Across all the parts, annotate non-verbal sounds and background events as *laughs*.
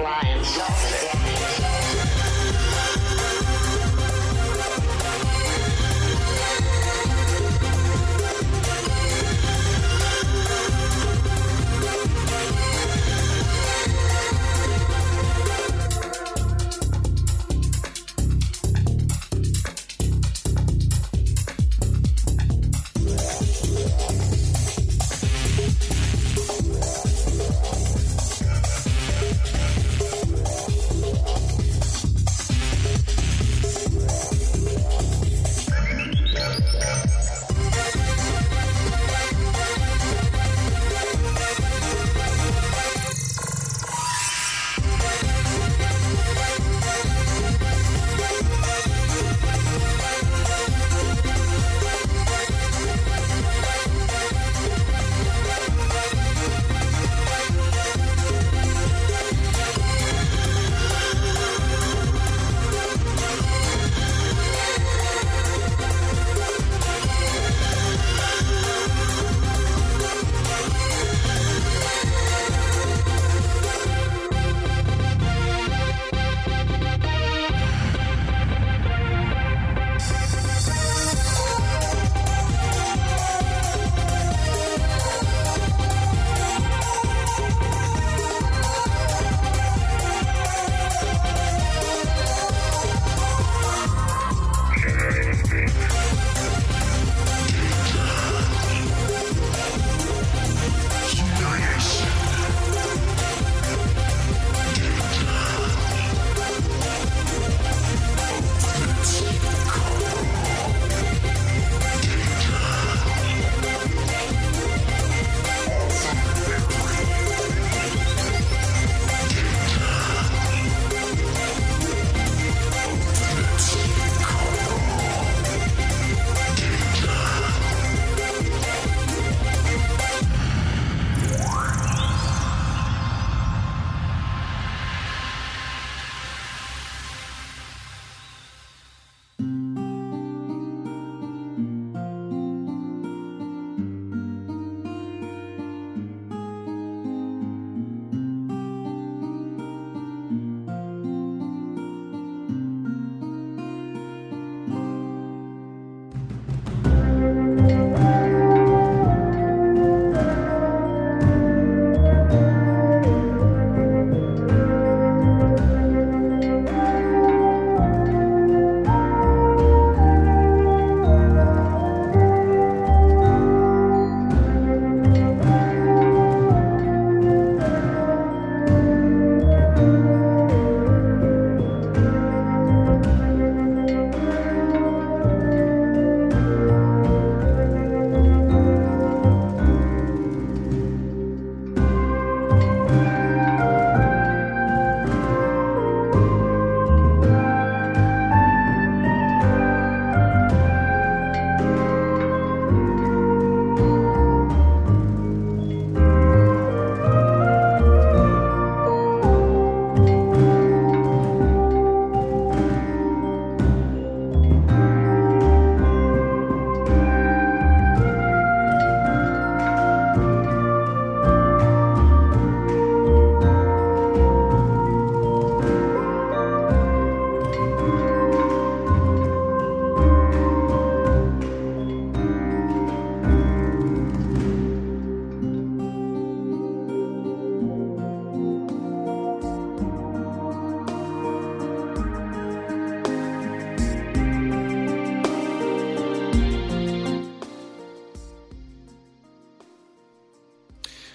blind.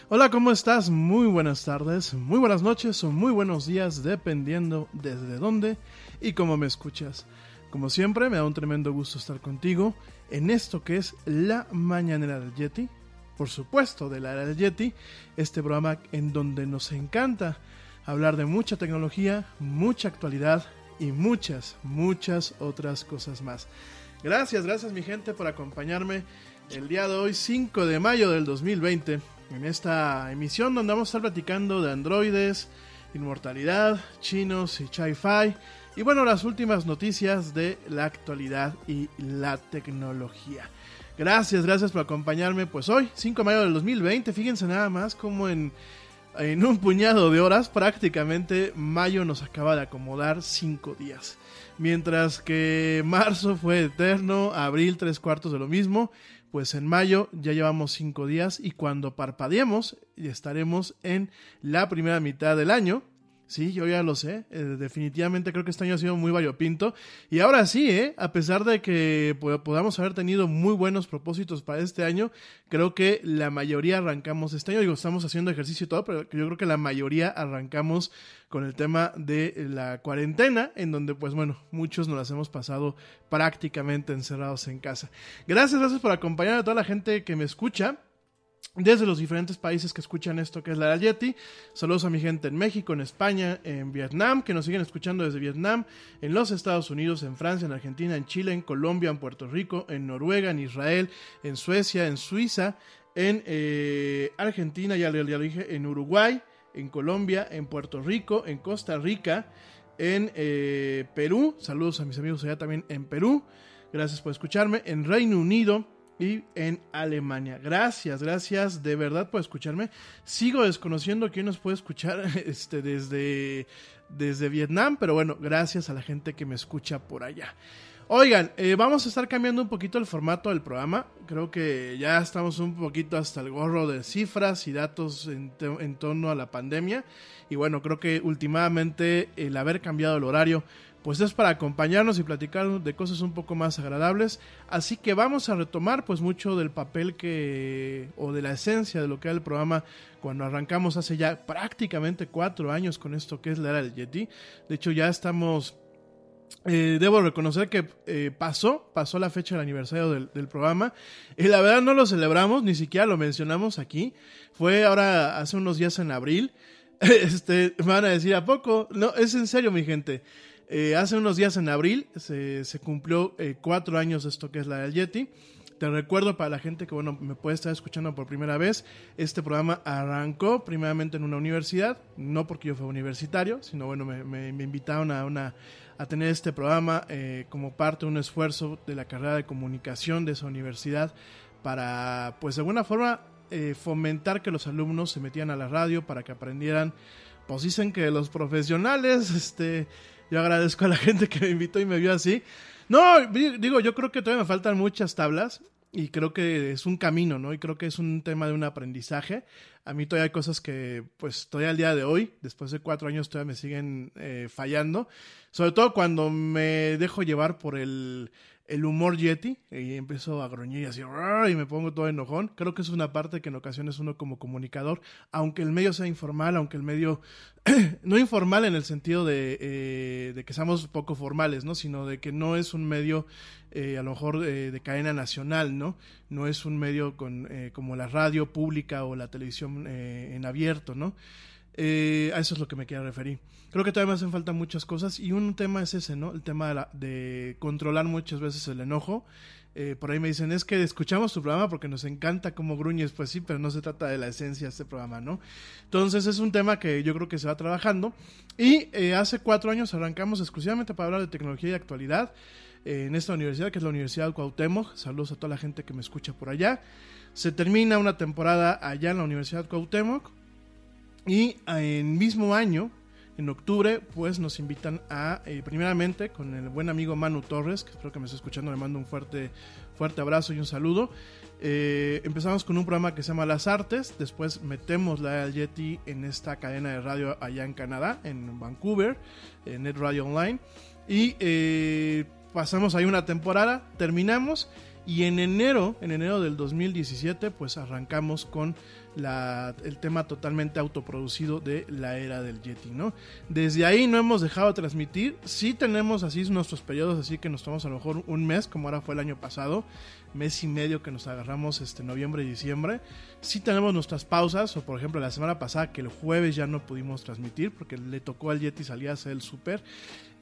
Hola, ¿cómo estás? Muy buenas tardes, muy buenas noches o muy buenos días, dependiendo desde dónde y cómo me escuchas. Como siempre, me da un tremendo gusto estar contigo en esto que es La Mañanera del Yeti. Por supuesto, de la era del Yeti, este programa en donde nos encanta hablar de mucha tecnología, mucha actualidad y muchas, muchas otras cosas más. Gracias, gracias mi gente por acompañarme el día de hoy, 5 de mayo del 2020 en esta emisión donde vamos a estar platicando de androides, inmortalidad, chinos y chi-fi y bueno, las últimas noticias de la actualidad y la tecnología. Gracias, gracias por acompañarme. Pues hoy, 5 de mayo del 2020, fíjense nada más como en, en un puñado de horas, prácticamente mayo nos acaba de acomodar 5 días. Mientras que marzo fue eterno, abril tres cuartos de lo mismo, pues en mayo ya llevamos cinco días y cuando parpadeemos estaremos en la primera mitad del año. Sí, yo ya lo sé. Eh, definitivamente creo que este año ha sido muy variopinto. Y ahora sí, ¿eh? a pesar de que podamos haber tenido muy buenos propósitos para este año, creo que la mayoría arrancamos este año. Digo, estamos haciendo ejercicio y todo, pero yo creo que la mayoría arrancamos con el tema de la cuarentena, en donde pues bueno, muchos nos las hemos pasado prácticamente encerrados en casa. Gracias, gracias por acompañar a toda la gente que me escucha desde los diferentes países que escuchan esto que es la Yeti. Saludos a mi gente en México, en España, en Vietnam, que nos siguen escuchando desde Vietnam, en los Estados Unidos, en Francia, en Argentina, en Chile, en Colombia, en Puerto Rico, en Noruega, en Israel, en Suecia, en Suiza, en eh, Argentina, ya, ya lo dije, en Uruguay, en Colombia, en Puerto Rico, en Costa Rica, en eh, Perú. Saludos a mis amigos allá también en Perú. Gracias por escucharme. En Reino Unido y en Alemania. Gracias, gracias de verdad por escucharme. Sigo desconociendo quién nos puede escuchar *laughs* este, desde, desde Vietnam, pero bueno, gracias a la gente que me escucha por allá. Oigan, eh, vamos a estar cambiando un poquito el formato del programa. Creo que ya estamos un poquito hasta el gorro de cifras y datos en, en torno a la pandemia. Y bueno, creo que últimamente el haber cambiado el horario, pues es para acompañarnos y platicar de cosas un poco más agradables. Así que vamos a retomar pues mucho del papel que, o de la esencia de lo que era el programa cuando arrancamos hace ya prácticamente cuatro años con esto que es la era del Yeti. De hecho ya estamos eh, debo reconocer que eh, pasó, pasó la fecha del aniversario del, programa y la verdad no lo celebramos, ni siquiera lo mencionamos aquí. Fue ahora hace unos días en abril. *laughs* Este, van a decir, ¿a poco? No, es en serio, mi gente. Eh, hace unos días en abril se, cumplió cuatro años de esto que es la del Yeti. Te recuerdo para la gente que bueno me puede estar escuchando por primera vez, este programa arrancó primeramente en una universidad, no porque yo fui universitario, sino bueno me, invitaron a una a tener este programa eh, como parte de un esfuerzo de la carrera de comunicación de esa universidad para, pues de alguna forma, eh, fomentar que los alumnos se metían a la radio para que aprendieran. Pues dicen que los profesionales, *laughs* este, yo agradezco a la *laughs* gente que me invitó y me vio así. No, digo, yo creo que todavía me faltan muchas tablas y creo que es un camino, ¿no? Y creo que es un tema de un aprendizaje. A mí todavía hay cosas que, pues, todavía al día de hoy, después de cuatro años, todavía me siguen eh, fallando. Sobre todo cuando me dejo llevar por el, el humor Yeti y empiezo a gruñir y así y me pongo todo enojón. Creo que es una parte que en ocasiones uno como comunicador, aunque el medio sea informal, aunque el medio *clears throat* no informal en el sentido de, eh, de, que seamos poco formales, ¿no? Sino de que no es un medio eh, a lo mejor de cadena nacional, ¿no? No es un medio con, eh, como la radio pública o la televisión en abierto, ¿no? Eh, a eso es lo que me quiero referir. Creo que todavía me hacen falta muchas cosas y un tema es ese, ¿no? El tema de, controlar muchas veces el enojo. Eh, por ahí me dicen, es que escuchamos tu programa porque nos encanta cómo gruñes, pues sí, pero no se trata de la esencia de este programa, ¿no? Entonces es un tema que yo creo que se va trabajando. Y eh, hace cuatro años arrancamos exclusivamente para hablar de tecnología y actualidad en esta universidad, que es la Universidad Cuauhtémoc. Saludos a toda la gente que me escucha por allá. Se termina una temporada allá en la Universidad Cuauhtémoc y en mismo año, en octubre, pues nos invitan a, eh, primeramente, con el buen amigo Manu Torres, que espero que me esté escuchando, le mando un fuerte, fuerte abrazo y un saludo. Eh, empezamos con un programa que se llama Las Artes, después metemos la Yeti en esta cadena de radio allá en Canadá, en Vancouver, en Net Radio Online, y eh, pasamos ahí una temporada, terminamos, y en enero, en enero del 2017, pues arrancamos con el tema totalmente autoproducido de la era del Yeti, ¿no? Desde ahí no hemos dejado de transmitir, sí tenemos así nuestros periodos, así que nos tomamos a lo mejor un mes, como ahora fue el año pasado, mes y medio que nos agarramos este noviembre y diciembre. Sí tenemos nuestras pausas, o por ejemplo la semana pasada que el jueves ya no pudimos transmitir porque le tocó al Yeti salir a hacer el súper.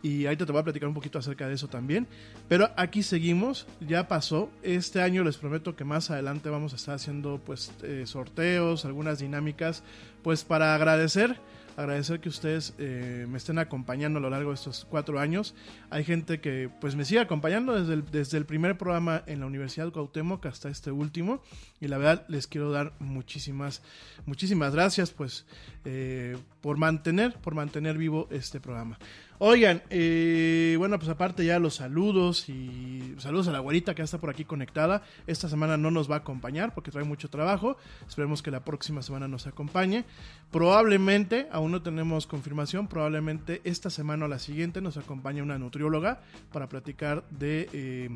Y ahorita te voy a platicar un poquito acerca de eso también. Pero aquí seguimos, ya pasó. Este año les prometo que más adelante vamos a estar haciendo pues eh, sorteos, algunas dinámicas, pues para agradecer agradecer que ustedes eh, me estén acompañando a lo largo de estos cuatro años. Hay gente que pues me sigue acompañando desde el, desde el primer programa en la Universidad Cuauhtémoc hasta este último. Y la verdad les quiero dar muchísimas, muchísimas gracias pues eh, por mantener, por mantener vivo este programa. Oigan, eh, bueno, pues aparte ya los saludos y saludos a la güerita que está por aquí conectada. Esta semana no nos va a acompañar porque trae mucho trabajo. Esperemos que la próxima semana nos acompañe. Probablemente, aún no tenemos confirmación, probablemente esta semana o la siguiente nos acompañe una nutrióloga para platicar de, eh,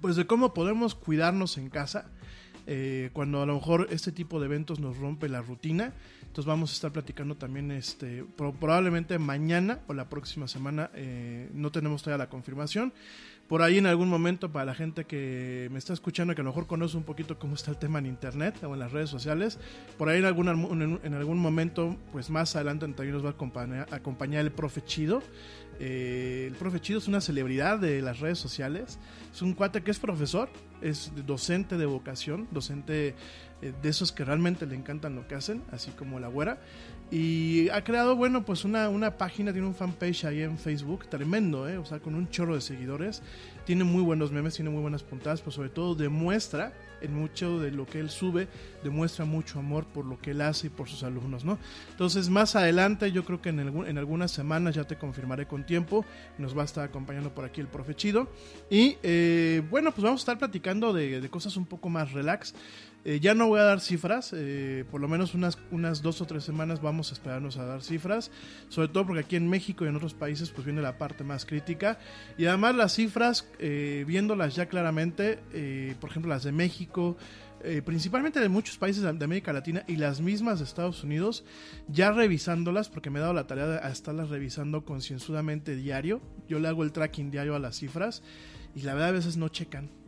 pues de cómo podemos cuidarnos en casa. eh, cuando a lo mejor este tipo de eventos nos rompe la rutina. Entonces vamos a estar platicando también este pro- probablemente mañana o la próxima semana. eh, no tenemos todavía la confirmación. Por ahí en algún momento para la gente que me está escuchando que a lo mejor conoce un poquito cómo está el tema en internet o en las redes sociales. Por ahí en algún, en, en algún momento, pues más adelante también nos va a acompañar, acompañar el profe Chido. Eh, el profe Chido es una celebridad de las redes sociales. Es un cuate que es profesor, es docente de vocación, docente eh, de esos que realmente le encantan lo que hacen, así como la güera. Y ha creado, bueno, pues una, una página, tiene un fanpage ahí en Facebook, tremendo, ¿eh? O sea, con un chorro de seguidores. Tiene muy buenos memes, tiene muy buenas puntadas, pero sobre todo demuestra en mucho de lo que él sube, demuestra mucho amor por lo que él hace y por sus alumnos, ¿no? Entonces, más adelante, yo creo que en, algún- en algunas semanas ya te confirmaré con tiempo, nos va a estar acompañando por aquí el profe Chido. Y eh, bueno, pues vamos a estar platicando de, de cosas un poco más relax. Eh, ya no voy a dar cifras, eh, por lo menos unas, unas dos o tres semanas vamos a esperarnos a dar cifras, sobre todo porque aquí en México y en otros países pues viene la parte más crítica y además las cifras, eh, viéndolas ya claramente, eh, por ejemplo las de México, eh, principalmente de muchos países de América Latina y las mismas de Estados Unidos, ya revisándolas, porque me he dado la tarea de estarlas revisando concienzudamente diario, yo le hago el tracking diario a las cifras y la verdad a veces no checan.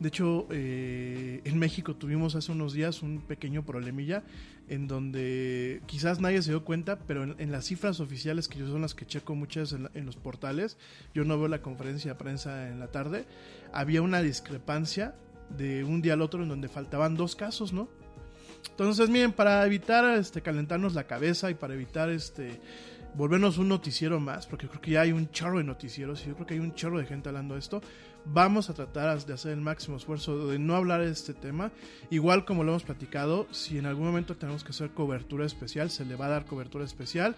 De hecho, eh, en México tuvimos hace unos días un pequeño problemilla en donde quizás nadie se dio cuenta, pero en, las cifras oficiales, que yo son las que checo muchas en, la- en los portales, yo no veo la conferencia de prensa en la tarde, había una discrepancia de un día al otro en donde faltaban dos casos, ¿no? Entonces, miren, para evitar este, calentarnos la cabeza y para evitar este volvernos un noticiero más, porque creo que ya hay un chorro de noticieros y yo creo que hay un chorro de gente hablando de esto, vamos a tratar de hacer el máximo esfuerzo de no hablar de este tema. Igual como lo hemos platicado, si en algún momento tenemos que hacer cobertura especial, se le va a dar cobertura especial.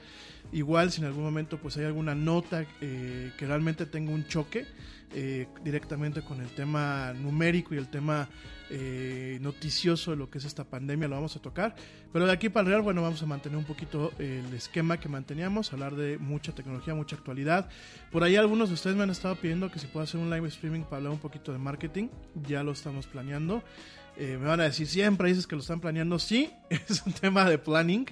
Igual si en algún momento pues hay alguna nota eh, que realmente tenga un choque eh, directamente con el tema numérico y el tema eh, noticioso de lo que es esta pandemia, lo vamos a tocar. Pero de aquí para el real, bueno, vamos a mantener un poquito el esquema que manteníamos, hablar de mucha tecnología, mucha actualidad. Por ahí algunos de ustedes me han estado pidiendo que si puedo hacer un live streaming para hablar un poquito de marketing, ya lo estamos planeando. Eh, me van a decir, siempre dices que lo están planeando. Sí, *laughs* es un tema de planning.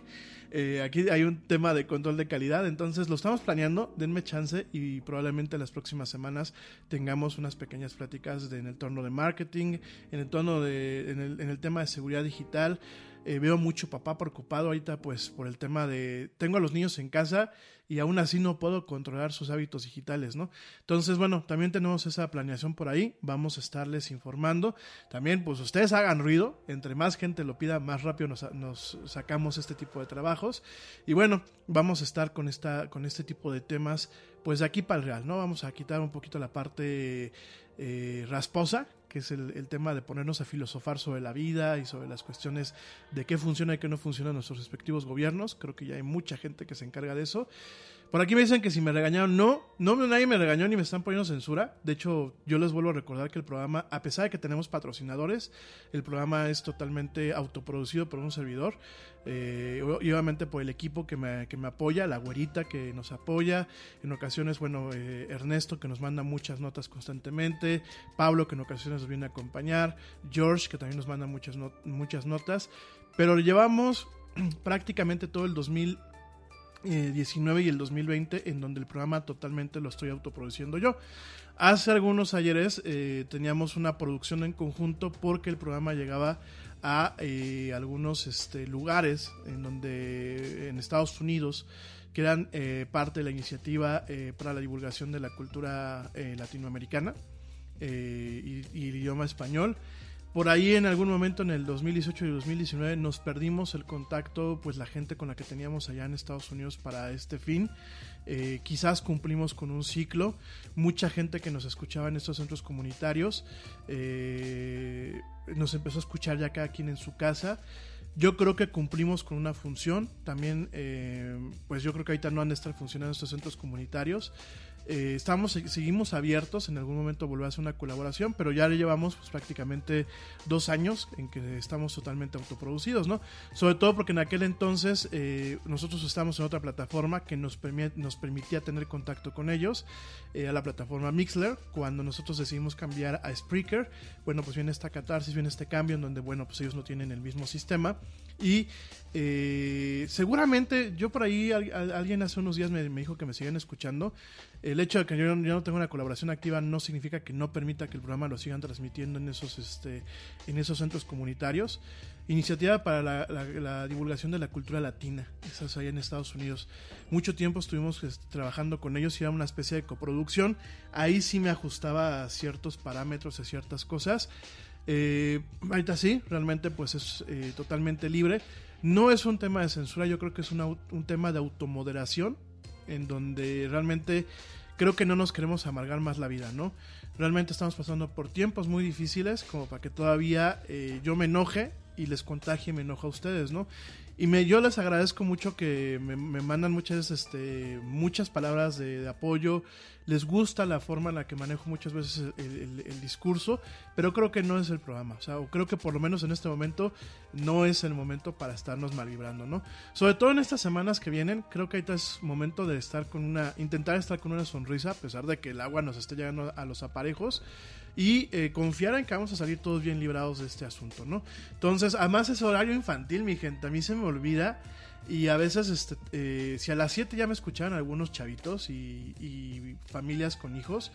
Eh, aquí hay un tema de control de calidad, entonces lo estamos planeando, denme chance y probablemente en las próximas semanas tengamos unas pequeñas pláticas en el torno de marketing, en el tono de, en el tema de seguridad digital. Eh, veo mucho papá preocupado ahorita pues por el tema de tengo a los niños en casa y aún así no puedo controlar sus hábitos digitales, ¿no? Entonces, bueno, también tenemos esa planeación por ahí, vamos a estarles informando. También, pues ustedes hagan ruido, entre más gente lo pida, más rápido nos, sacamos este tipo de trabajos. Y bueno, vamos a estar con, esta, con este tipo de temas, pues de aquí para el real, ¿no? Vamos a quitar un poquito la parte eh, rasposa, que es el, el tema de ponernos a filosofar sobre la vida y sobre las cuestiones de qué funciona y qué no funciona en nuestros respectivos gobiernos. Creo que ya hay mucha gente que se encarga de eso. Por aquí me dicen que si me regañaron, no, no nadie me regañó ni me están poniendo censura. De hecho, yo les vuelvo a recordar que el programa, a pesar de que tenemos patrocinadores, el programa es totalmente autoproducido por un servidor. Eh, y obviamente por el equipo que me, que me apoya, la güerita que nos apoya, en ocasiones, bueno, eh, Ernesto que nos manda muchas notas constantemente, Pablo que en ocasiones nos viene a acompañar, George que también nos manda muchas, muchas notas, pero llevamos *clears throat* prácticamente todo el 2019 y el 2020 en donde el programa totalmente lo estoy autoproduciendo yo. Hace algunos ayeres eh, teníamos una producción en conjunto porque el programa llegaba a eh, algunos este, lugares en donde en Estados Unidos que eran eh, parte de la iniciativa eh, para la divulgación de la cultura eh, latinoamericana eh, y el idioma español. Por ahí en algún momento en el 2018 y 2019 nos perdimos el contacto, pues la gente con la que teníamos allá en Estados Unidos para este fin. Eh, quizás cumplimos con un ciclo. Mucha gente que nos escuchaba en estos centros comunitarios eh, nos empezó a escuchar ya cada quien en su casa. Yo creo que cumplimos con una función. También, eh, pues yo creo que ahorita no han de estar funcionando estos centros comunitarios. Eh, estamos, seguimos abiertos, en algún momento volver a hacer una colaboración, pero ya le llevamos pues, prácticamente dos años en que estamos totalmente autoproducidos, ¿no? Sobre todo porque en aquel entonces eh, nosotros estábamos en otra plataforma que nos, nos permitía tener contacto con ellos, eh, a la plataforma Mixler. Cuando nosotros decidimos cambiar a Spreaker, bueno, pues viene esta catarsis, viene este cambio en donde, bueno, pues ellos no tienen el mismo sistema. Y eh, seguramente yo por ahí, al- al- alguien hace unos días me, dijo que me siguen escuchando. El hecho de que yo, yo no tenga una colaboración activa no significa que no permita que el programa lo sigan transmitiendo en esos, este, en esos centros comunitarios. Iniciativa para la, la- divulgación de la cultura latina, esa es allá en Estados Unidos. Mucho tiempo estuvimos este, trabajando con ellos y era una especie de coproducción. Ahí sí me ajustaba a ciertos parámetros, a ciertas cosas. Eh, ahorita sí, realmente pues es eh, totalmente libre. No es un tema de censura, yo creo que es una un tema de automoderación, en donde realmente creo que no nos queremos amargar más la vida, ¿no? Realmente estamos pasando por tiempos muy difíciles como para que todavía eh, yo me enoje y les contagie y me enoja a ustedes, ¿no? Y me, yo les agradezco mucho que me, me mandan muchas, este, muchas palabras de, apoyo. Les gusta la forma en la que manejo muchas veces el, el- el discurso, pero creo que no es el programa. O sea, o creo que por lo menos en este momento no es el momento para estarnos mal vibrando, ¿no? Sobre todo en estas semanas que vienen, creo que ahorita es momento de estar con una, intentar estar con una sonrisa, a pesar de que el agua nos esté llegando a los aparejos y eh, confiar en que vamos a salir todos bien librados de este asunto, ¿no? Entonces, además es horario infantil, mi gente, a mí se me olvida y a veces, este, eh, si a las 7 ya me escuchaban algunos chavitos y, familias con hijos,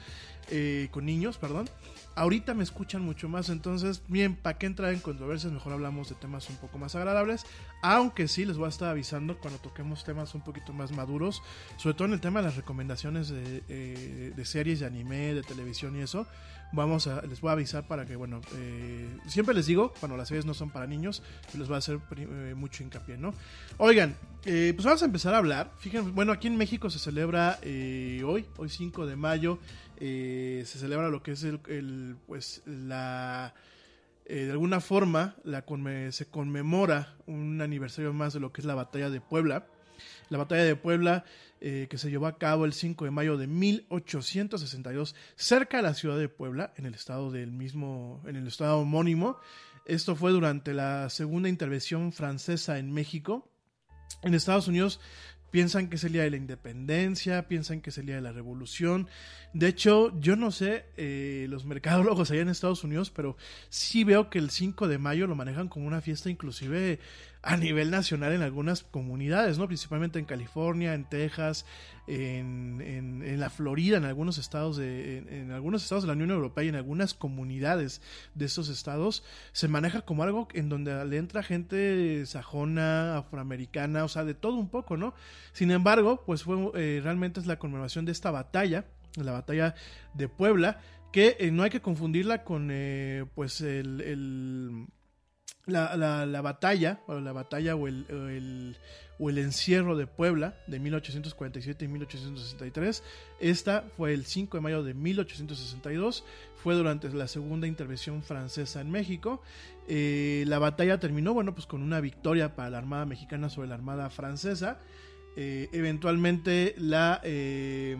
eh, con niños, perdón, ahorita me escuchan mucho más, entonces, bien, ¿para qué entrar en controversias? Mejor hablamos de temas un poco más agradables, aunque sí les voy a estar avisando cuando toquemos temas un poquito más maduros, sobre todo en el tema de las recomendaciones de, eh, de series, de anime, de televisión y eso, vamos a, les voy a avisar para que, bueno, eh, siempre les digo, cuando las series no son para niños, les voy a hacer eh, mucho hincapié, ¿no? Oigan, eh, pues vamos a empezar a hablar. Fíjense, bueno, aquí en México se celebra eh, hoy, hoy 5 de mayo, eh, se celebra lo que es el, pues la eh, de alguna forma la conme- se conmemora un aniversario más de lo que es la batalla de Puebla. La batalla de Puebla eh, que se llevó a cabo el 5 de mayo de 1862 cerca de la ciudad de Puebla, en el estado del mismo, en el estado homónimo. Esto fue durante la segunda intervención francesa en México. En Estados Unidos piensan que es el día de la independencia, piensan que es el día de la revolución. De hecho, yo no sé eh, los mercadólogos allá en Estados Unidos, pero sí veo que el 5 de mayo lo manejan como una fiesta inclusive a nivel nacional en algunas comunidades, ¿no? Principalmente en California, en Texas, en, en- la Florida, en algunos estados de, en, en algunos estados de la Unión Europea y en algunas comunidades de estos estados se maneja como algo en donde le entra gente sajona, afroamericana, o sea, de todo un poco, ¿no? Sin embargo, pues fue eh, realmente es la conmemoración de esta batalla, la batalla de Puebla, que eh, no hay que confundirla con eh, pues el, el- la, la- la batalla, o la batalla o el, o el- o el encierro de Puebla de 1847 y 1863. Esta fue el 5 de mayo de 1862, fue durante la segunda intervención francesa en México. Eh, la batalla terminó, bueno, pues con una victoria para la Armada Mexicana sobre la Armada Francesa. eh, eventualmente la, eh,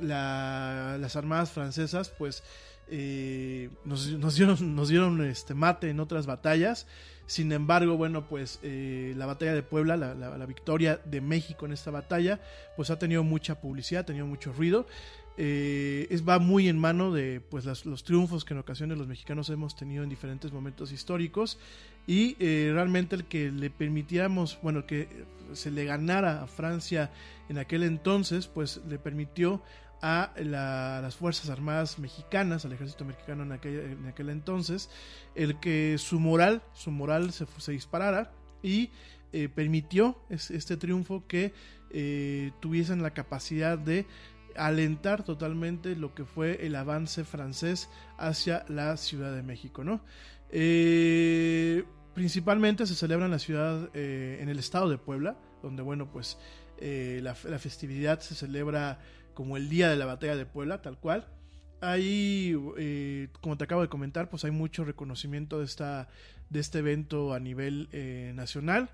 la- las armadas francesas pues eh, nos, dieron, este mate en otras batallas. Sin embargo, bueno, pues eh, la batalla de Puebla, la, victoria de México en esta batalla, pues ha tenido mucha publicidad, ha tenido mucho ruido. Eh, es, va muy en mano de pues los triunfos que en ocasiones los mexicanos hemos tenido en diferentes momentos históricos y eh, realmente el que le permitiéramos, bueno, que se le ganara a Francia en aquel entonces, pues le permitió a la- las Fuerzas Armadas mexicanas, al ejército mexicano en aquel, en aquel entonces, el que su moral, su moral se, disparara y eh, permitió es- este triunfo que eh, tuviesen la capacidad de alentar totalmente lo que fue el avance francés hacia la Ciudad de México, ¿no? Eh, principalmente se celebra en la ciudad, en el estado de Puebla, donde, bueno, pues la festividad se celebra como el día de la batalla de Puebla, tal cual. Ahí, eh, como te acabo de comentar, pues hay mucho reconocimiento de, esta, de este evento a nivel eh, nacional.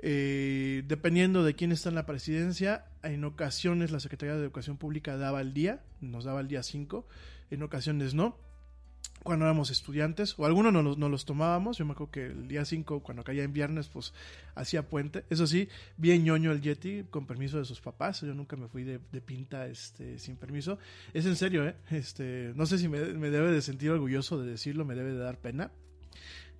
Eh, dependiendo de quién está en la presidencia, en ocasiones la Secretaría de Educación Pública daba el día, nos daba el día 5, en ocasiones no. Cuando éramos estudiantes, o algunos no los, los tomábamos, yo me acuerdo que el día 5, cuando caía en viernes, pues hacía puente. Eso sí, bien ñoño el Yeti, con permiso de sus papás. Yo nunca me fui de, pinta este, sin permiso. Es en serio, ¿eh? Este, no sé si me, debe de sentir orgulloso de decirlo, me debe de dar pena.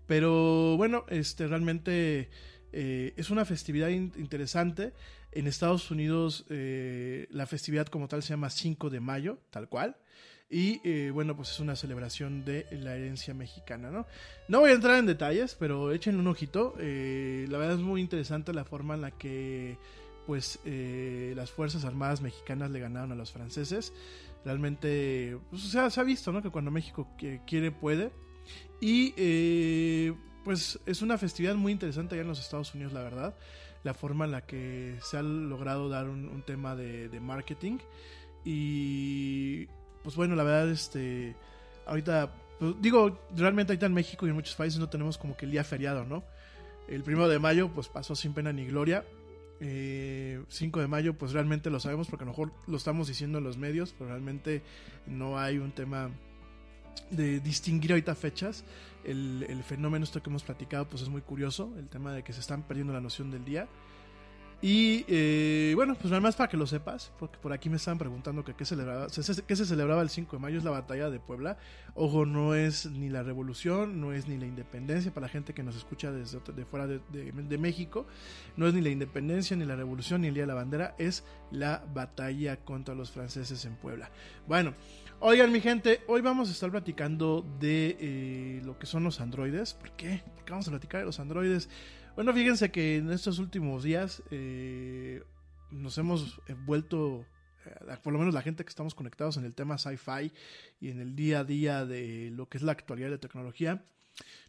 Pero bueno, este realmente eh, es una festividad in- interesante. En Estados Unidos eh, la festividad como tal se llama 5 de mayo, tal cual. Y eh, bueno, pues es una celebración de la herencia mexicana, ¿no? No voy a entrar en detalles, pero échenle un ojito. Eh, la verdad es muy interesante la forma en la que pues eh, las Fuerzas Armadas mexicanas le ganaron a los franceses. Realmente, pues, o sea, se ha visto, ¿no? Que cuando México quiere, puede. Y eh, pues es una festividad muy interesante allá en los Estados Unidos, la verdad. La forma en la que se ha logrado dar un, tema de marketing. Y pues bueno, la verdad, este. Ahorita, pues, digo, realmente ahorita en México y en muchos países no tenemos como que el día feriado, ¿no? El primero de mayo, pues pasó sin pena ni gloria. Eh, 5 de mayo, pues realmente lo sabemos porque a lo mejor lo estamos diciendo en los medios, pero realmente no hay un tema de distinguir ahorita fechas. El, el fenómeno esto que hemos platicado pues es muy curioso, el tema de que se están perdiendo la noción del día. Y eh, bueno, pues nada más para que lo sepas, porque por aquí me estaban preguntando que qué, celebraba, se- se- celebraba el 5 de mayo, es la batalla de Puebla. Ojo, no es ni la revolución, no es ni la independencia, para la gente que nos escucha desde de fuera de- de México, no es ni la independencia, ni la revolución, ni el Día de la Bandera, es la batalla contra los franceses en Puebla. Bueno, oigan mi gente, hoy vamos a estar platicando de eh, lo que son los androides. ¿Por qué? Porque vamos a platicar de los androides. Bueno, fíjense que en estos últimos días eh, nos hemos vuelto, eh, por lo menos la gente que estamos conectados en el tema sci-fi y en el día a día de lo que es la actualidad de tecnología,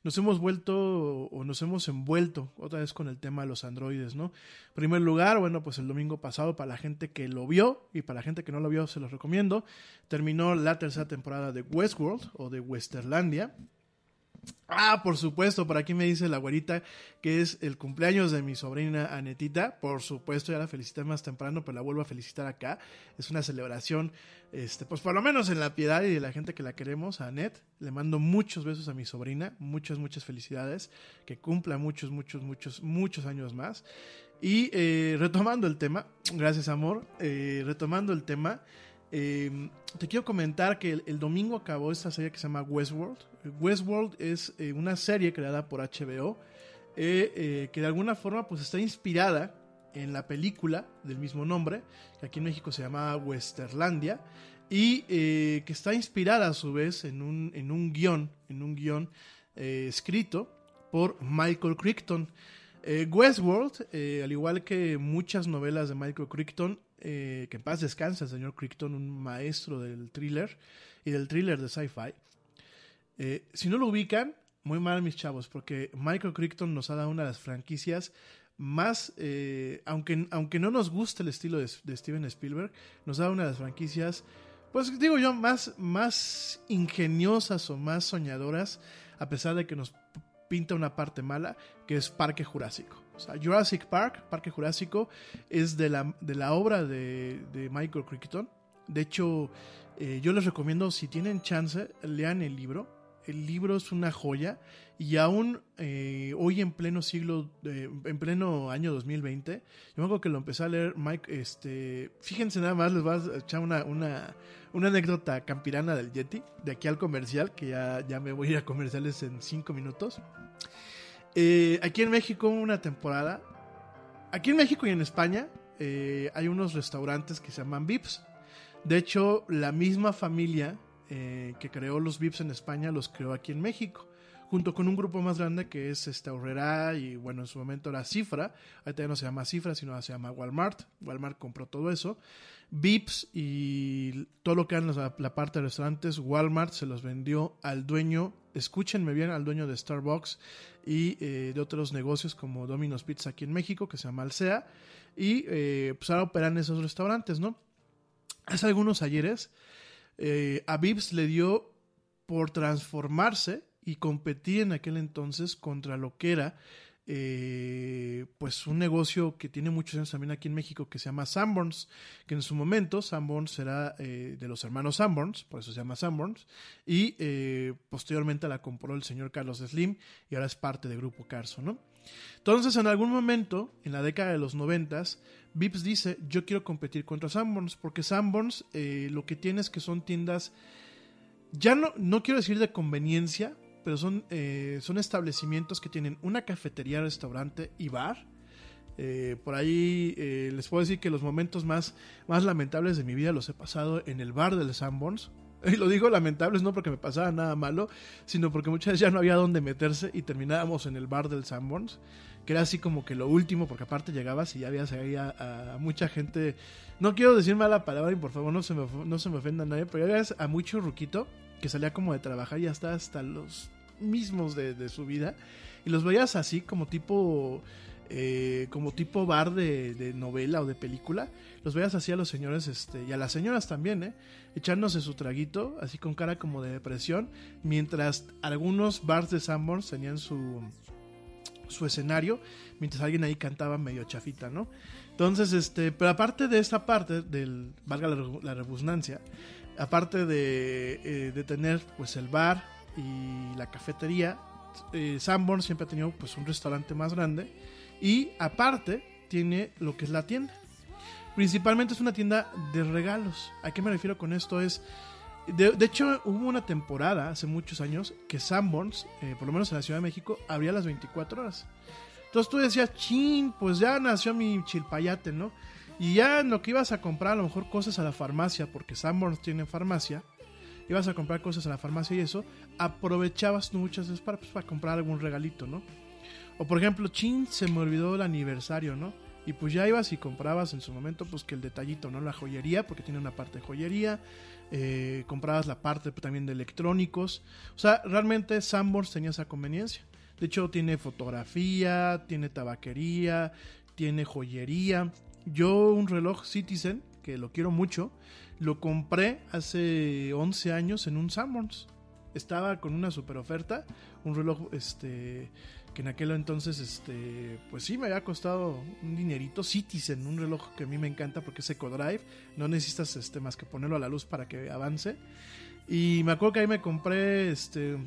nos hemos vuelto o nos hemos envuelto otra vez con el tema de los androides, ¿no? En primer lugar, bueno, pues el domingo pasado, para la gente que lo vio y para la gente que no lo vio, se los recomiendo, terminó la tercera temporada de Westworld o de Westerlandia. Ah, por supuesto, por aquí me dice la güerita que es el cumpleaños de mi sobrina Anetita. Por supuesto, ya la felicité más temprano, pero la vuelvo a felicitar acá. Es una celebración, este, pues por lo menos en la piedad y de la gente que la queremos, a Anet. Le mando muchos besos a mi sobrina, muchas, muchas felicidades. Que cumpla muchos, muchos, muchos, muchos años más. Y eh, retomando el tema, gracias amor, eh, retomando el tema, eh, te quiero comentar que el, domingo acabó esta serie que se llama Westworld. Westworld es eh, una serie creada por HBO eh, que de alguna forma pues está inspirada en la película del mismo nombre, que aquí en México se llama Westerlandia, y eh, que está inspirada a su vez en un, en un guion, en un guion eh, escrito por Michael Crichton. Eh, Westworld, eh, al igual que muchas novelas de Michael Crichton, eh, que en paz descansa el señor Crichton, un maestro del thriller y del thriller de sci-fi. Eh, si no lo ubican, muy mal mis chavos, porque Michael Crichton nos ha dado una de las franquicias más, eh, aunque, aunque no nos guste el estilo de, de, Steven Spielberg, nos da una de las franquicias, pues digo yo, más, más ingeniosas o más soñadoras, a pesar de que nos pinta una parte mala, que es Parque Jurásico. O sea, Jurassic Park, Parque Jurásico, es de la, de la obra de, de Michael Crichton. De hecho, eh, yo les recomiendo, si tienen chance, lean el libro. El libro es una joya y aún eh, hoy en pleno siglo, de- en pleno año 2020, yo me acuerdo que lo empecé a leer, Mike, este, fíjense nada más, les voy a echar una, una, una anécdota campirana del Yeti, de aquí al comercial, que ya, ya me voy a ir a comerciales en cinco minutos. Eh, aquí en México una temporada, aquí en México y en España eh, hay unos restaurantes que se llaman Vips. De hecho, la misma familia eh, que creó los Vips en España los creó aquí en México, junto con un grupo más grande que es esta y bueno, en su momento era Cifra, ahorita ya no se llama Cifra, sino se llama Walmart. Walmart compró todo eso. Vips y todo lo que eran la parte de restaurantes, Walmart se los vendió al dueño, escúchenme bien, al dueño de Starbucks y eh, de otros negocios como Domino's Pizza aquí en México, que se llama Alsea, y eh, pues ahora operan esos restaurantes, ¿no? Hace algunos ayeres, eh, a Vips le dio por transformarse y competir en aquel entonces contra lo que era eh, pues un negocio que tiene muchos años también aquí en México que se llama Sanborns, que en su momento Sanborns era eh, de los hermanos Sanborns, por eso se llama Sanborns, y eh, posteriormente la compró el señor Carlos Slim y ahora es parte de Grupo Carso, ¿no? Entonces, en algún momento, en la década de los noventas, Vips dice, yo quiero competir contra Sanborns, porque Sanborns lo que tiene es que son tiendas, ya no, no quiero decir de conveniencia, pero son, eh, son establecimientos que tienen una cafetería, restaurante y bar. Eh, por ahí eh, les puedo decir que los momentos más, más lamentables de mi vida los he pasado en el bar del Sanborns. *laughs* Y lo digo lamentables no porque me pasaba nada malo, sino porque muchas veces ya no había dónde meterse y terminábamos en el bar del Sanborns, que era así como que lo último, porque aparte llegabas y ya habías ahí a, mucha gente. No quiero decir mala palabra y por favor no se me, no se me ofenda nadie, pero ya habías a mucho ruquito que salía como de trabajar y ya está hasta los mismos de, su vida y los veías así como tipo eh, como tipo bar de, novela o de película los veías así a los señores este y a las señoras también eh echándose su traguito así con cara como de depresión mientras algunos bars de Sanborns tenían su su escenario mientras alguien ahí cantaba medio chafita no entonces este pero aparte de esta parte del valga la, la aparte de, eh, de tener pues el bar y la cafetería. Eh, Sanborn siempre ha tenido pues un restaurante más grande y aparte tiene lo que es la tienda. Principalmente es una tienda de regalos. ¿A qué me refiero con esto? Es de, hecho hubo una temporada hace muchos años que Sanborns, eh, por lo menos en la Ciudad de México, abría las 24 horas. Entonces tú decías, chin, pues ya nació mi chilpayate, ¿no? Y ya en lo que ibas a comprar, a lo mejor cosas a la farmacia, porque Sanborns tiene farmacia, ibas a comprar cosas a la farmacia y eso, aprovechabas muchas veces para, pues, para comprar algún regalito, ¿no? O por ejemplo, chin, se me olvidó el aniversario, ¿no? Y pues ya ibas y comprabas en su momento, pues que el detallito, ¿no? La joyería, porque tiene una parte de joyería, eh, comprabas la parte también de electrónicos. O sea, realmente Sanborns tenía esa conveniencia. De hecho, tiene fotografía, tiene tabaquería, tiene joyería. Yo un reloj Citizen, que lo quiero mucho, lo compré hace 11 años en un Sanborns. Estaba con una super oferta, un reloj este que en aquel entonces este pues sí me había costado un dinerito Citizen, un reloj que a mí me encanta porque es EcoDrive, no necesitas este más que ponerlo a la luz para que avance. Y me acuerdo que ahí me compré este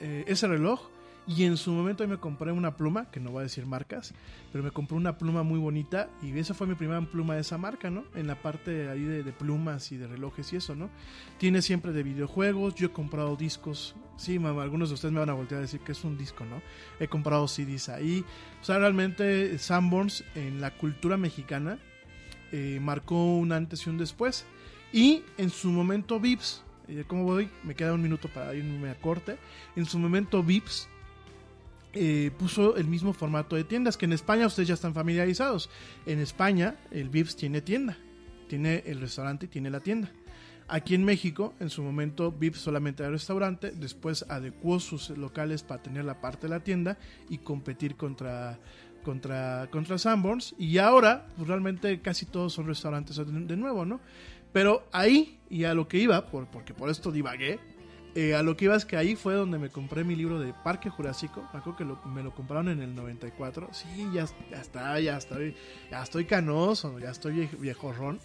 eh, ese reloj y en su momento me compré una pluma, que no voy a decir marcas, pero me compré una pluma muy bonita y esa fue mi primera pluma de esa marca, ¿no? En la parte ahí de, plumas y de relojes y eso, ¿no? Tiene siempre de videojuegos, yo he comprado discos, sí, mamá, algunos de ustedes me van a voltear a decir que es un disco, ¿no? He comprado CDs ahí, o sea, realmente Sanborns en la cultura mexicana eh, marcó un antes y un después. Y en su momento Vips, eh, ¿cómo voy? Me queda un minuto para irme a corte. En su momento Vips eh, puso el mismo formato de tiendas que en España ustedes ya están familiarizados. En España el Vips tiene tienda, tiene el restaurante y tiene la tienda. Aquí en México, en su momento, Vips solamente era restaurante, después adecuó sus locales para tener la parte de la tienda y competir contra, contra, contra Sanborns. Y ahora, pues realmente casi todos son restaurantes de, nuevo, ¿no? Pero ahí, y a lo que iba, por, porque por esto divagué, eh, a lo que iba es que ahí fue donde me compré mi libro de Parque Jurásico. Me acuerdo que me lo compraron en el 94. Sí, ya, está, ya estoy, ya estoy canoso, ya estoy vie- viejorrón,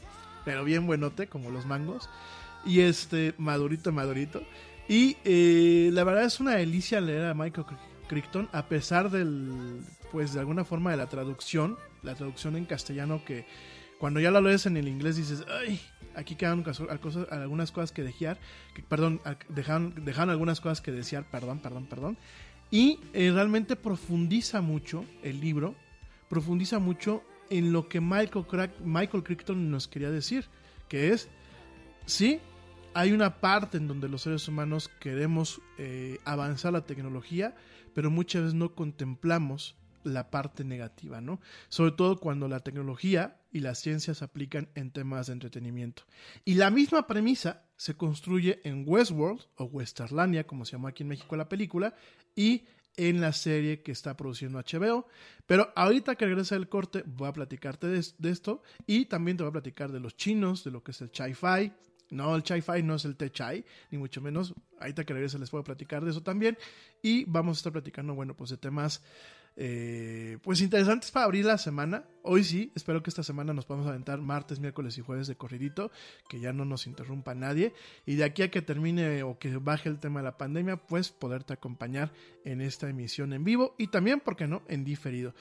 pero bien buenote, como los mangos. Y este, madurito, madurito. Y eh, la verdad es una delicia leer a Michael Cr- Crichton, a pesar del, pues de alguna forma de la traducción, la traducción en castellano que cuando ya la lees en el inglés dices, aquí cosas- algunas cosas que desear, que, perdón, dejaron algunas cosas que desear, perdón, perdón, perdón. Y eh, realmente profundiza mucho el libro, profundiza mucho en lo que Michael, Crack- Michael Crichton nos quería decir, que es, sí, hay una parte en donde los seres humanos queremos eh, avanzar la tecnología, pero muchas veces no contemplamos la parte negativa, ¿no? Sobre todo cuando la tecnología y la ciencia se aplican en temas de entretenimiento. Y la misma premisa se construye en Westworld o Westerlandia, como se llamó aquí en México la película, y en la serie que está produciendo HBO. Pero ahorita que regrese el corte, voy a platicarte de, esto y también te voy a platicar de los chinos, de lo que es el Chai-Fi. No, el Chai-Fi no es el Te-Chai, ni mucho menos. Ahorita que regrese les a platicar de eso también. Y vamos a estar platicando, bueno, pues de temas eh, pues interesantes para abrir la semana. Hoy sí, espero que esta semana nos podamos aventar martes, miércoles y jueves de corridito, que ya no nos interrumpa nadie. Y de aquí a que termine o que baje el tema de la pandemia, pues poderte acompañar en esta emisión en vivo y también, ¿por qué no?, en diferido.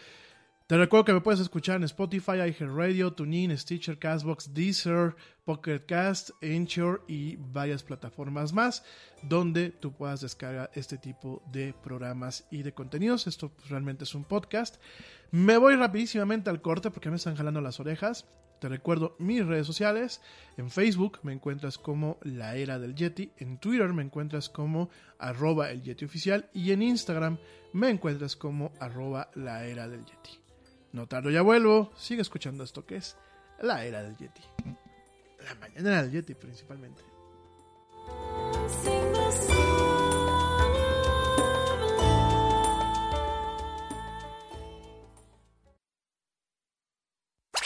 Te recuerdo que me puedes escuchar en Spotify, iHeartRadio, TuneIn, Stitcher, Castbox, Deezer, Pocket Cast, Anchor y varias plataformas más donde tú puedas descargar este tipo de programas y de contenidos. Esto pues, realmente es un podcast. Me voy rapidísimamente al corte porque me están jalando las orejas. Te recuerdo mis redes sociales. En Facebook me encuentras como La Era del Yeti. En Twitter me encuentras como arroba el Yeti Oficial. Y en Instagram me encuentras como arroba La Era del Yeti. No tardo, ya vuelvo. Sigue escuchando esto que es La Era del Yeti. La mañana del Yeti principalmente.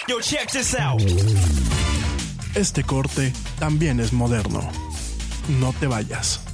Yo, check this out. Este corte también es moderno. No te vayas.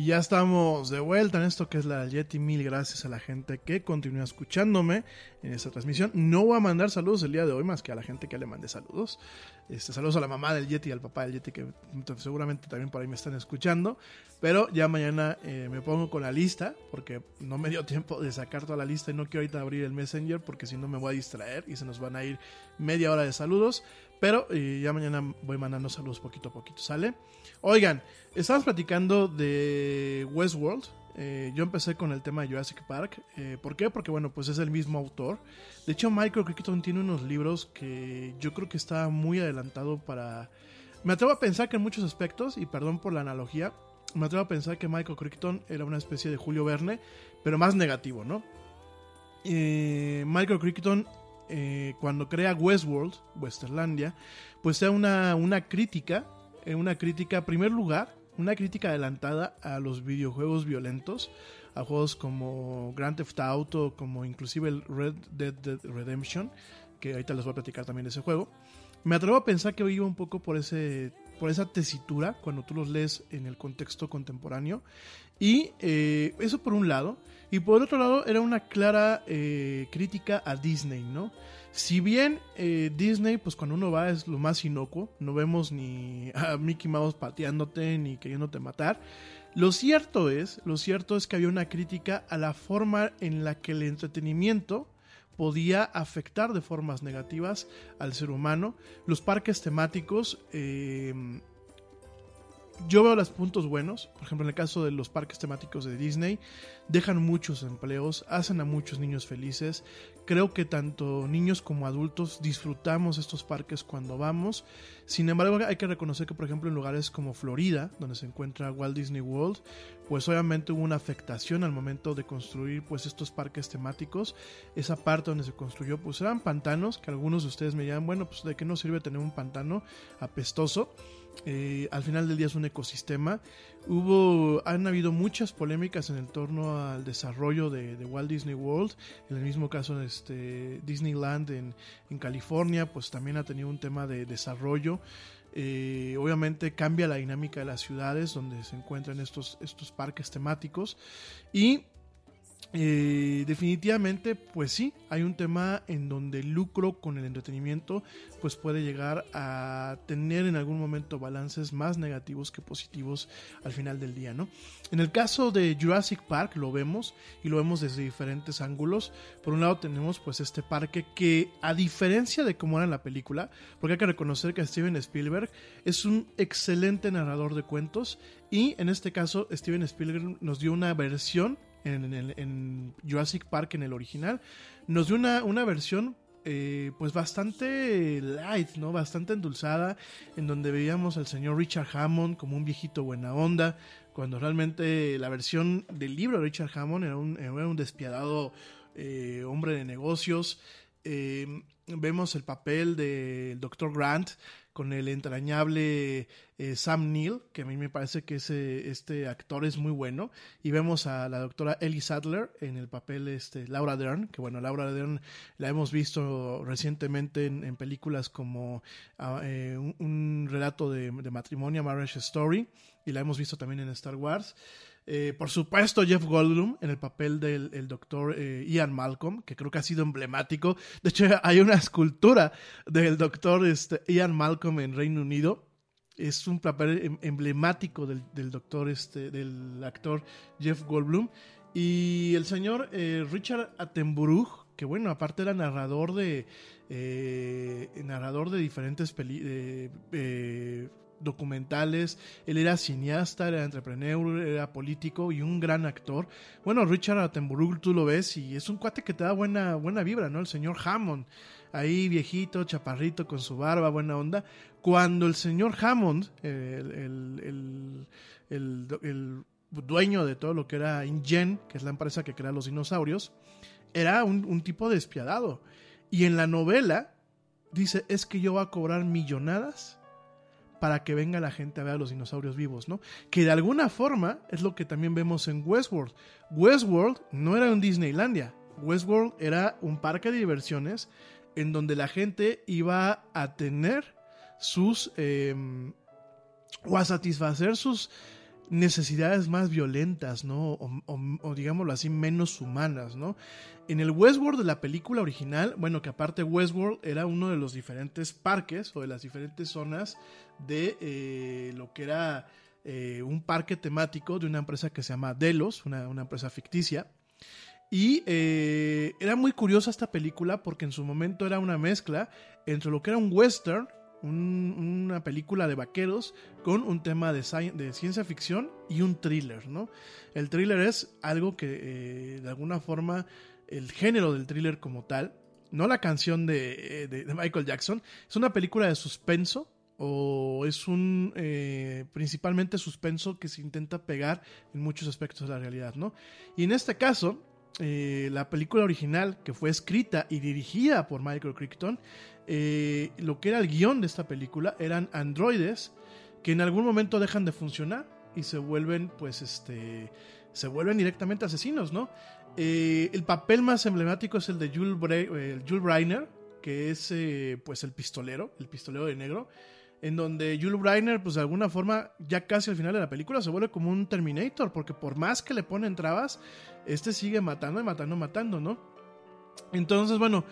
Y ya estamos de vuelta en esto que es la Yeti. Mil gracias a la gente que continúa escuchándome en esta transmisión. No voy a mandar saludos el día de hoy más que a la gente que le mandé saludos. Este, saludos a la mamá del Yeti y al papá del Yeti que seguramente también por ahí me están escuchando. Pero ya mañana eh, me pongo con la lista porque no me dio tiempo de sacar toda la lista y no quiero ahorita abrir el Messenger porque si no me voy a distraer y se nos van a ir media hora de saludos. Pero eh, ya mañana voy mandando saludos poquito a poquito, ¿sale? Oigan, estamos platicando de Westworld. Eh, yo empecé con el tema de Jurassic Park. Eh, ¿Por qué? Porque, bueno, pues es el mismo autor. De hecho, Michael Crichton tiene unos libros que yo creo que está muy adelantado para... Me atrevo a pensar que en muchos aspectos, y perdón por la analogía, me atrevo a pensar que Michael Crichton era una especie de Julio Verne, pero más negativo, ¿no? Michael Crichton eh, cuando crea Westworld, Westerlandia, pues sea una, una crítica, eh, una crítica, en primer lugar, una crítica adelantada a los videojuegos violentos, a juegos como Grand Theft Auto, como inclusive el Red Dead Redemption, que ahorita les voy a platicar también de ese juego. Me atrevo a pensar que iba un poco por ese por esa tesitura cuando tú los lees en el contexto contemporáneo y eh, eso por un lado y por otro lado, era una clara eh, crítica a Disney, ¿no? Si bien eh, Disney, pues cuando uno va es lo más inocuo, no vemos ni a Mickey Mouse pateándote ni queriéndote matar. Lo cierto es, lo cierto es que había una crítica a la forma en la que el entretenimiento podía afectar de formas negativas al ser humano. Los parques temáticos eh, yo veo los puntos buenos, por ejemplo en el caso de los parques temáticos de Disney, dejan muchos empleos, hacen a muchos niños felices. Creo que tanto niños como adultos disfrutamos estos parques cuando vamos. Sin embargo, hay que reconocer que, por ejemplo, en lugares como Florida, donde se encuentra Walt Disney World, pues obviamente hubo una afectación al momento de construir pues estos parques temáticos. Esa parte donde se construyó, pues eran pantanos, que algunos de ustedes me llaman, bueno, pues de qué nos sirve tener un pantano apestoso eh, al final del día es un ecosistema. Hubo, han habido muchas polémicas en el torno al desarrollo de, Walt Disney World. En el mismo caso, este, Disneyland en, California, pues también ha tenido un tema de desarrollo. Eh, obviamente cambia la dinámica de las ciudades donde se encuentran estos, estos parques temáticos. Y eh, definitivamente, pues sí, hay un tema en donde el lucro con el entretenimiento pues puede llegar a tener en algún momento balances más negativos que positivos al final del día, ¿no? En el caso de Jurassic Park lo vemos y lo vemos desde diferentes ángulos. Por un lado tenemos pues este parque que a diferencia de cómo era en la película, porque hay que reconocer que Steven Spielberg es un excelente narrador de cuentos y en este caso Steven Spielberg nos dio una versión en, Jurassic Park, en el original, nos dio una, una versión eh, pues bastante light, ¿no? Bastante endulzada, en donde veíamos al señor Richard Hammond como un viejito buena onda, cuando realmente la versión del libro de Richard Hammond era un, era un despiadado eh, hombre de negocios. Eh, vemos el papel del Dr. Grant con el entrañable eh, Sam Neill, que a mí me parece que ese, este actor es muy bueno. Y vemos a la doctora Ellie Sadler en el papel este, Laura Dern, que bueno, Laura Dern la hemos visto recientemente en, películas como ah, eh, un, relato de, de matrimonio, Marriage Story, y la hemos visto también en Star Wars. Eh, por supuesto, Jeff Goldblum en el papel del doctor eh, Ian Malcolm, que creo que ha sido emblemático. De hecho, *laughs* hay una escultura del doctor este, Ian Malcolm en Reino Unido. Es un papel em, emblemático del, doctor, este, del actor Jeff Goldblum. Y el señor eh, Richard Attenborough, que bueno, aparte era narrador de narrador de diferentes películas documentales, él era cineasta, era entrepreneur, era político y un gran actor. Bueno, Richard Attenborough tú lo ves y es un cuate que te da buena, buena vibra, ¿no? El señor Hammond, ahí viejito, chaparrito, con su barba, buena onda. Cuando el señor Hammond, el, dueño de todo lo que era InGen, que es la empresa que crea los dinosaurios, era un, un tipo despiadado. Y en la novela dice, es que yo voy a cobrar millonadas para que venga la gente a ver a los dinosaurios vivos, ¿no? Que de alguna forma es lo que también vemos en Westworld. Westworld no era un Disneylandia. Westworld era un parque de diversiones en donde la gente iba a tener sus... Em, o a satisfacer sus necesidades más violentas, ¿no? O, digámoslo así, menos humanas, ¿no? En el Westworld de la película original, bueno, que aparte Westworld era uno de los diferentes parques o de las diferentes zonas de eh, lo que era eh, un parque temático de una empresa que se llama Delos, una, una empresa ficticia. Y eh, era muy curiosa esta película porque en su momento era una mezcla entre lo que era un western, un, una película de vaqueros con un tema de, ciencia ficción y un thriller, ¿no? El thriller es algo que eh, de alguna forma el género del thriller como tal, no la canción de, de, de Michael Jackson, es una película de suspenso o es un eh, principalmente suspenso que se intenta pegar en muchos aspectos de la realidad, ¿no? Y en este caso, eh, la película original, que fue escrita y dirigida por Michael Crichton, eh, lo que era el guion de esta película eran androides que en algún momento dejan de funcionar y se vuelven, pues, este, se vuelven directamente asesinos, ¿no? Eh, el papel más emblemático es el de Jules, Bre Jules Breiner, que es, pues, el pistolero, el pistolero de negro en donde Jules Breiner, pues de alguna forma, ya casi al final de la película se vuelve como un Terminator, porque por más que le ponen trabas, este sigue matando y matando, matando, ¿no? Entonces, bueno,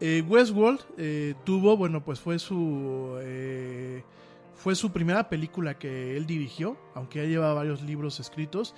eh, Westworld eh, tuvo, bueno, pues fue su... Eh, fue su primera película que él dirigió, aunque ya lleva varios libros escritos.